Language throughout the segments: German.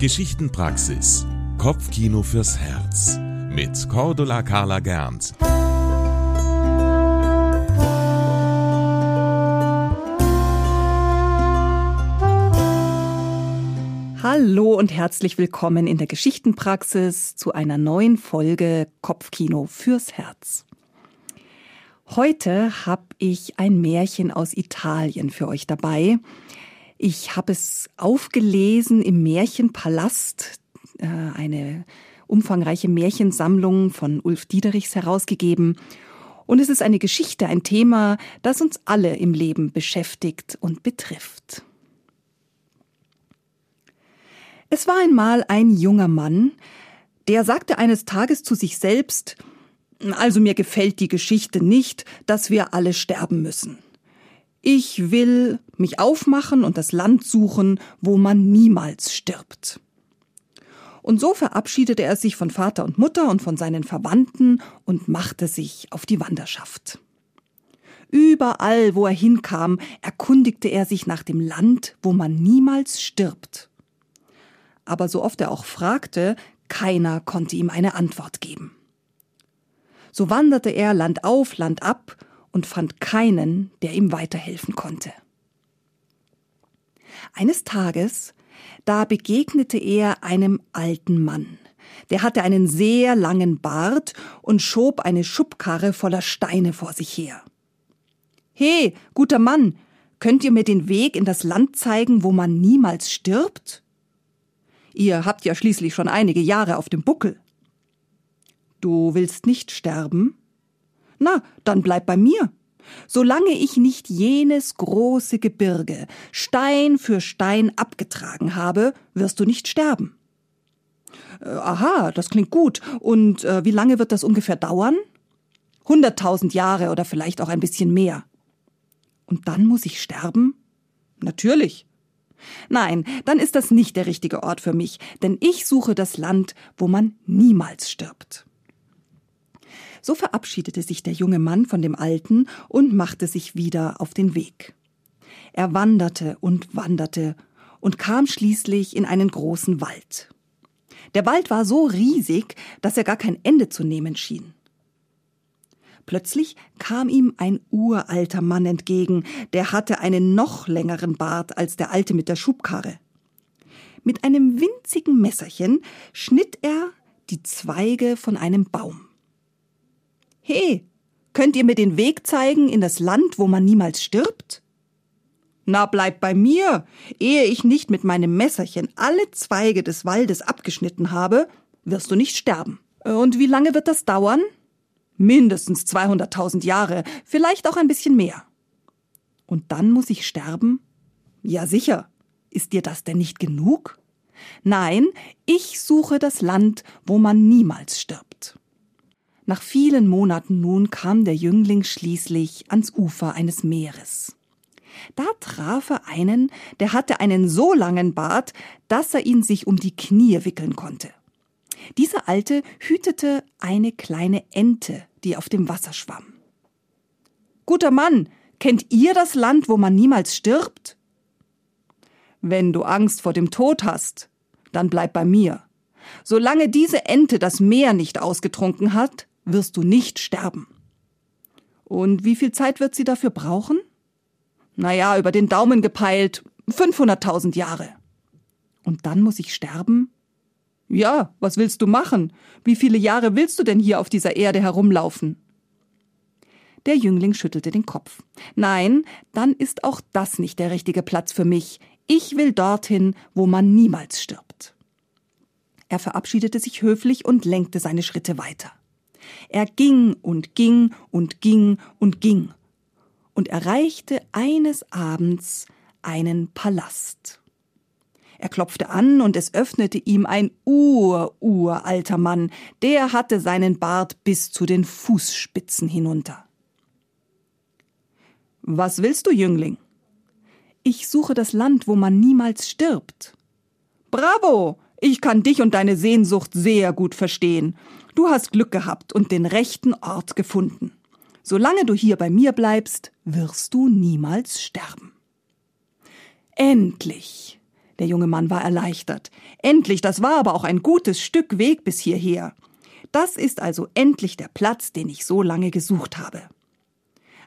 Geschichtenpraxis. Kopfkino fürs Herz. Mit Cordula Carla Gernt. Hallo und herzlich willkommen in der Geschichtenpraxis zu einer neuen Folge Kopfkino fürs Herz. Heute habe ich ein Märchen aus Italien für euch dabei. Ich habe es aufgelesen im Märchenpalast, äh, eine umfangreiche Märchensammlung von Ulf Diederichs herausgegeben. Und es ist eine Geschichte, ein Thema, das uns alle im Leben beschäftigt und betrifft. Es war einmal ein junger Mann, der sagte eines Tages zu sich selbst, also mir gefällt die Geschichte nicht, dass wir alle sterben müssen. Ich will mich aufmachen und das Land suchen, wo man niemals stirbt. Und so verabschiedete er sich von Vater und Mutter und von seinen Verwandten und machte sich auf die Wanderschaft. Überall, wo er hinkam, erkundigte er sich nach dem Land, wo man niemals stirbt aber so oft er auch fragte, keiner konnte ihm eine Antwort geben. So wanderte er Land auf, Land ab und fand keinen, der ihm weiterhelfen konnte. Eines Tages, da begegnete er einem alten Mann. Der hatte einen sehr langen Bart und schob eine Schubkarre voller Steine vor sich her. He, guter Mann, könnt ihr mir den Weg in das Land zeigen, wo man niemals stirbt? Ihr habt ja schließlich schon einige Jahre auf dem Buckel. Du willst nicht sterben? Na, dann bleib bei mir. Solange ich nicht jenes große Gebirge Stein für Stein abgetragen habe, wirst du nicht sterben. Äh, aha, das klingt gut. Und äh, wie lange wird das ungefähr dauern? Hunderttausend Jahre oder vielleicht auch ein bisschen mehr. Und dann muss ich sterben? Natürlich. Nein, dann ist das nicht der richtige Ort für mich, denn ich suche das Land, wo man niemals stirbt. So verabschiedete sich der junge Mann von dem Alten und machte sich wieder auf den Weg. Er wanderte und wanderte und kam schließlich in einen großen Wald. Der Wald war so riesig, dass er gar kein Ende zu nehmen schien. Plötzlich kam ihm ein uralter Mann entgegen, der hatte einen noch längeren Bart als der alte mit der Schubkarre. Mit einem winzigen Messerchen schnitt er die Zweige von einem Baum. He, könnt ihr mir den Weg zeigen in das Land, wo man niemals stirbt? Na, bleib bei mir. Ehe ich nicht mit meinem Messerchen alle Zweige des Waldes abgeschnitten habe, wirst du nicht sterben. Und wie lange wird das dauern? mindestens 200.000 Jahre, vielleicht auch ein bisschen mehr. Und dann muss ich sterben? Ja sicher. Ist dir das denn nicht genug? Nein, ich suche das Land, wo man niemals stirbt. Nach vielen Monaten nun kam der Jüngling schließlich ans Ufer eines Meeres. Da traf er einen, der hatte einen so langen Bart, dass er ihn sich um die Knie wickeln konnte. Dieser Alte hütete eine kleine Ente, die auf dem Wasser schwamm. Guter Mann, kennt ihr das Land, wo man niemals stirbt? Wenn du Angst vor dem Tod hast, dann bleib bei mir. Solange diese Ente das Meer nicht ausgetrunken hat, wirst du nicht sterben. Und wie viel Zeit wird sie dafür brauchen? Naja, über den Daumen gepeilt, 500.000 Jahre. Und dann muss ich sterben? Ja, was willst du machen? Wie viele Jahre willst du denn hier auf dieser Erde herumlaufen? Der Jüngling schüttelte den Kopf. Nein, dann ist auch das nicht der richtige Platz für mich. Ich will dorthin, wo man niemals stirbt. Er verabschiedete sich höflich und lenkte seine Schritte weiter. Er ging und ging und ging und ging und erreichte eines Abends einen Palast. Er klopfte an und es öffnete ihm ein ur-uralter Mann, der hatte seinen Bart bis zu den Fußspitzen hinunter. Was willst du, Jüngling? Ich suche das Land, wo man niemals stirbt. Bravo! Ich kann dich und deine Sehnsucht sehr gut verstehen. Du hast Glück gehabt und den rechten Ort gefunden. Solange du hier bei mir bleibst, wirst du niemals sterben. Endlich! Der junge Mann war erleichtert. Endlich, das war aber auch ein gutes Stück Weg bis hierher. Das ist also endlich der Platz, den ich so lange gesucht habe.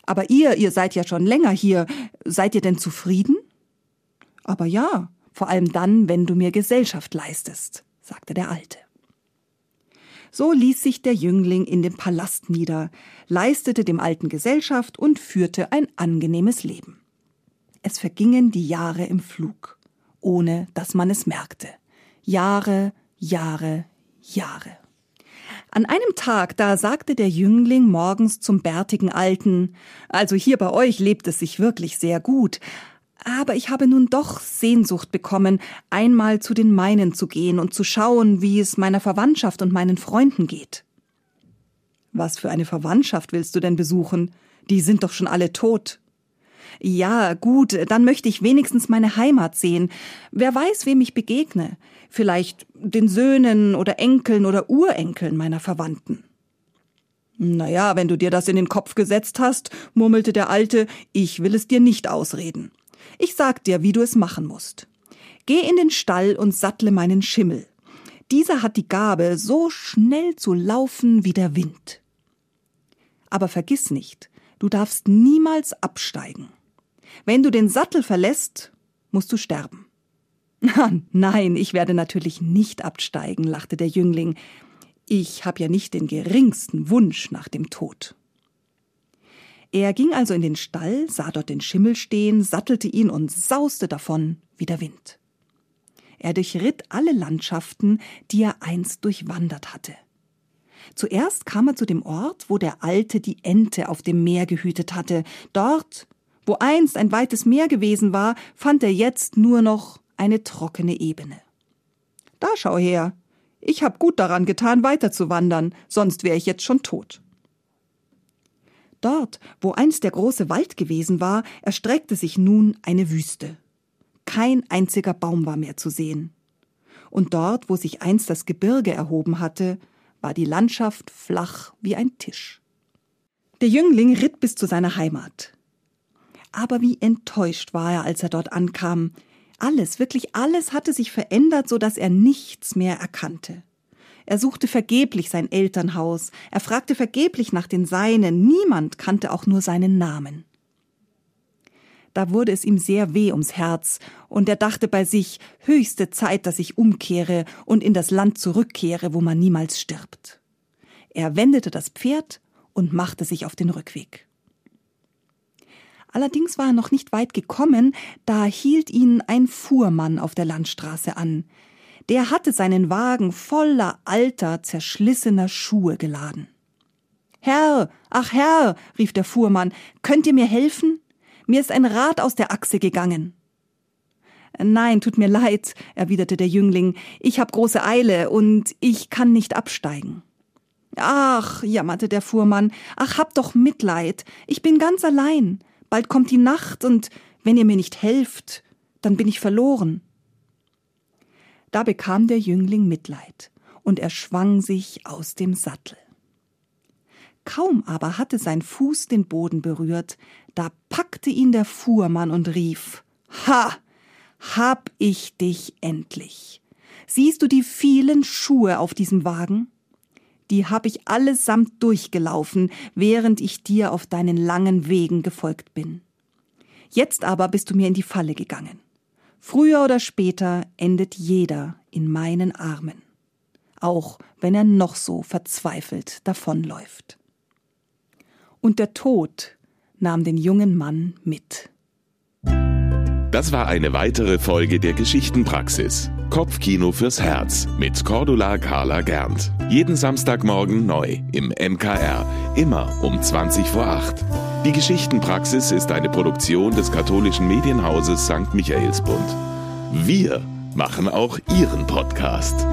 Aber ihr, ihr seid ja schon länger hier. Seid ihr denn zufrieden? Aber ja, vor allem dann, wenn du mir Gesellschaft leistest, sagte der Alte. So ließ sich der Jüngling in dem Palast nieder, leistete dem Alten Gesellschaft und führte ein angenehmes Leben. Es vergingen die Jahre im Flug, ohne dass man es merkte. Jahre, Jahre, Jahre. An einem Tag, da sagte der Jüngling morgens zum bärtigen Alten, also hier bei euch lebt es sich wirklich sehr gut, aber ich habe nun doch Sehnsucht bekommen, einmal zu den meinen zu gehen und zu schauen, wie es meiner Verwandtschaft und meinen Freunden geht. Was für eine Verwandtschaft willst du denn besuchen? Die sind doch schon alle tot. Ja, gut, dann möchte ich wenigstens meine Heimat sehen. Wer weiß, wem ich begegne. Vielleicht den Söhnen oder Enkeln oder Urenkeln meiner Verwandten. Naja, wenn du dir das in den Kopf gesetzt hast, murmelte der Alte, ich will es dir nicht ausreden. Ich sag dir, wie du es machen musst. Geh in den Stall und sattle meinen Schimmel. Dieser hat die Gabe, so schnell zu laufen wie der Wind. Aber vergiss nicht, du darfst niemals absteigen. Wenn du den Sattel verlässt, musst du sterben. Nein, ich werde natürlich nicht absteigen, lachte der Jüngling. Ich habe ja nicht den geringsten Wunsch nach dem Tod. Er ging also in den Stall, sah dort den Schimmel stehen, sattelte ihn und sauste davon wie der Wind. Er durchritt alle Landschaften, die er einst durchwandert hatte. Zuerst kam er zu dem Ort, wo der Alte die Ente auf dem Meer gehütet hatte. Dort, wo einst ein weites Meer gewesen war, fand er jetzt nur noch eine trockene Ebene. Da schau her. Ich hab gut daran getan, weiterzuwandern, sonst wäre ich jetzt schon tot. Dort, wo einst der große Wald gewesen war, erstreckte sich nun eine Wüste. Kein einziger Baum war mehr zu sehen. Und dort, wo sich einst das Gebirge erhoben hatte, war die Landschaft flach wie ein Tisch. Der Jüngling ritt bis zu seiner Heimat. Aber wie enttäuscht war er, als er dort ankam. Alles, wirklich alles hatte sich verändert, so dass er nichts mehr erkannte. Er suchte vergeblich sein Elternhaus, er fragte vergeblich nach den Seinen, niemand kannte auch nur seinen Namen. Da wurde es ihm sehr weh ums Herz, und er dachte bei sich, höchste Zeit, dass ich umkehre und in das Land zurückkehre, wo man niemals stirbt. Er wendete das Pferd und machte sich auf den Rückweg. Allerdings war er noch nicht weit gekommen, da hielt ihn ein Fuhrmann auf der Landstraße an der hatte seinen Wagen voller alter, zerschlissener Schuhe geladen. Herr, ach Herr, rief der Fuhrmann, könnt ihr mir helfen? Mir ist ein Rad aus der Achse gegangen. Nein, tut mir leid, erwiderte der Jüngling, ich hab große Eile und ich kann nicht absteigen. Ach, jammerte der Fuhrmann, ach, hab doch Mitleid, ich bin ganz allein, bald kommt die Nacht und wenn ihr mir nicht helft, dann bin ich verloren. Da bekam der Jüngling Mitleid, und er schwang sich aus dem Sattel. Kaum aber hatte sein Fuß den Boden berührt, da packte ihn der Fuhrmann und rief Ha. Hab ich dich endlich. Siehst du die vielen Schuhe auf diesem Wagen? Die hab ich allesamt durchgelaufen, während ich dir auf deinen langen Wegen gefolgt bin. Jetzt aber bist du mir in die Falle gegangen. Früher oder später endet jeder in meinen Armen, auch wenn er noch so verzweifelt davonläuft. Und der Tod nahm den jungen Mann mit. Das war eine weitere Folge der Geschichtenpraxis. Kopfkino fürs Herz mit Cordula Carla Gernt. Jeden Samstagmorgen neu im MKR, immer um 20 vor 8. Die Geschichtenpraxis ist eine Produktion des katholischen Medienhauses St. Michaelsbund. Wir machen auch Ihren Podcast.